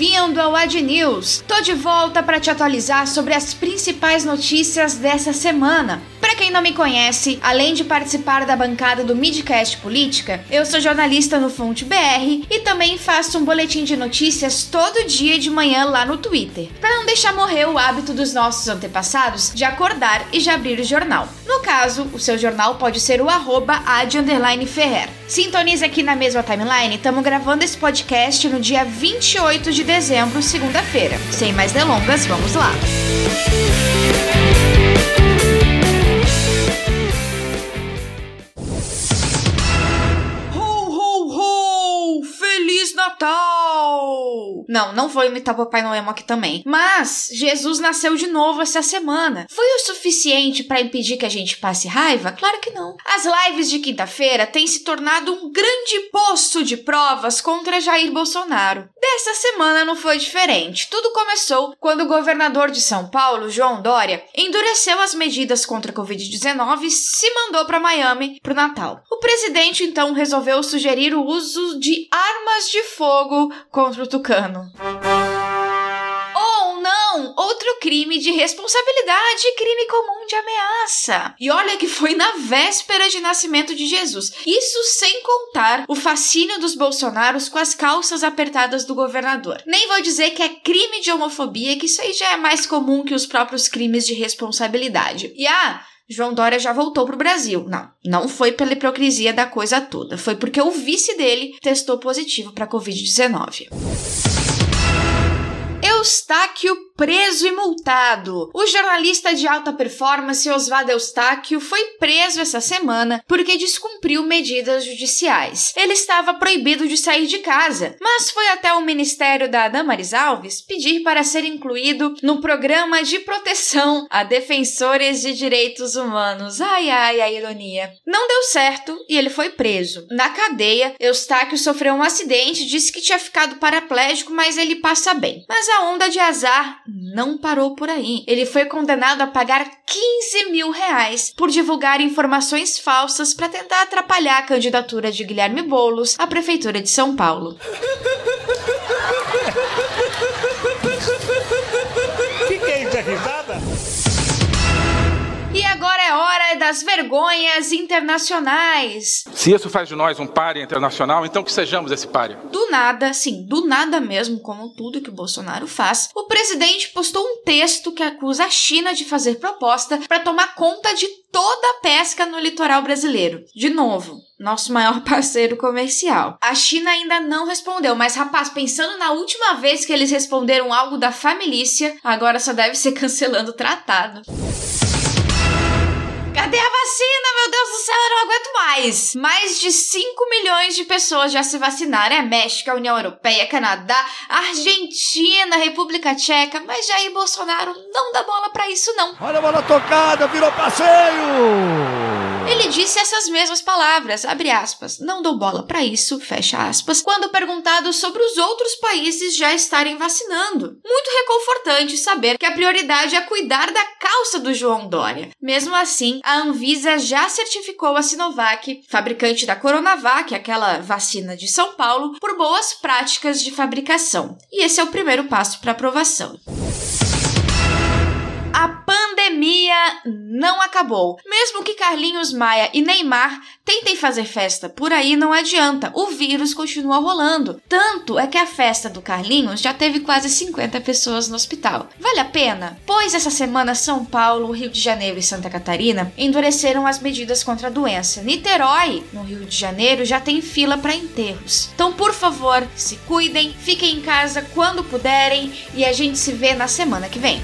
Bem-vindo ao Ad News. Tô de volta para te atualizar sobre as principais notícias dessa semana. Para quem não me conhece, além de participar da bancada do Midcast Política, eu sou jornalista no Fonte BR e também faço um boletim de notícias todo dia de manhã lá no Twitter, para não deixar morrer o hábito dos nossos antepassados de acordar e já abrir o jornal. No caso, o seu jornal pode ser o arroba Ferrer. Sintonize aqui na mesma timeline, estamos gravando esse podcast no dia 28 de dezembro, segunda-feira. Sem mais delongas, vamos lá! Não, não vou imitar Papai Noel aqui também. Mas Jesus nasceu de novo essa semana. Foi o suficiente para impedir que a gente passe raiva? Claro que não. As lives de quinta-feira têm se tornado um grande poço de provas contra Jair Bolsonaro. Dessa semana não foi diferente. Tudo começou quando o governador de São Paulo, João Dória, endureceu as medidas contra a Covid-19 e se mandou para Miami pro Natal. O presidente então resolveu sugerir o uso de armas de fogo contra o Tucano. Ou não, outro crime de responsabilidade crime comum de ameaça. E olha que foi na véspera de nascimento de Jesus. Isso sem contar o fascínio dos bolsonaros com as calças apertadas do governador. Nem vou dizer que é crime de homofobia, que isso aí já é mais comum que os próprios crimes de responsabilidade. E ah, João Dória já voltou pro Brasil. Não, não foi pela hipocrisia da coisa toda. Foi porque o vice dele testou positivo para Covid-19. Eustáquio preso e multado. O jornalista de alta performance Oswaldo Eustáquio foi preso essa semana porque descumpriu medidas judiciais. Ele estava proibido de sair de casa, mas foi até o Ministério da Damaris Alves pedir para ser incluído no programa de proteção a defensores de direitos humanos. Ai ai, a ironia. Não deu certo e ele foi preso. Na cadeia, Eustáquio sofreu um acidente, disse que tinha ficado paraplégico, mas ele passa bem. Mas a onda de azar não parou por aí. Ele foi condenado a pagar 15 mil reais por divulgar informações falsas para tentar atrapalhar a candidatura de Guilherme Boulos à Prefeitura de São Paulo. das vergonhas internacionais. Se isso faz de nós um páreo internacional, então que sejamos esse páreo. Do nada, sim, do nada mesmo, como tudo que o Bolsonaro faz, o presidente postou um texto que acusa a China de fazer proposta para tomar conta de toda a pesca no litoral brasileiro. De novo, nosso maior parceiro comercial. A China ainda não respondeu, mas rapaz, pensando na última vez que eles responderam algo da família, agora só deve ser cancelando o tratado. Cadê a vacina? Meu Deus do céu, eu não aguento mais. Mais de 5 milhões de pessoas já se vacinaram. É México, União Europeia, Canadá, Argentina, República Tcheca. Mas Jair Bolsonaro não dá bola para isso, não. Olha a bola tocada, virou passeio! Ele disse essas mesmas palavras, abre aspas, não dou bola para isso, fecha aspas, quando perguntado sobre os outros países já estarem vacinando. Muito reconfortante saber que a prioridade é cuidar da calça do João Dória. Mesmo assim, a Anvisa já certificou a Sinovac, fabricante da Coronavac, aquela vacina de São Paulo, por boas práticas de fabricação. E esse é o primeiro passo para aprovação. Não acabou. Mesmo que Carlinhos Maia e Neymar tentem fazer festa por aí, não adianta. O vírus continua rolando. Tanto é que a festa do Carlinhos já teve quase 50 pessoas no hospital. Vale a pena? Pois essa semana São Paulo, Rio de Janeiro e Santa Catarina endureceram as medidas contra a doença. Niterói, no Rio de Janeiro, já tem fila para enterros. Então, por favor, se cuidem, fiquem em casa quando puderem e a gente se vê na semana que vem.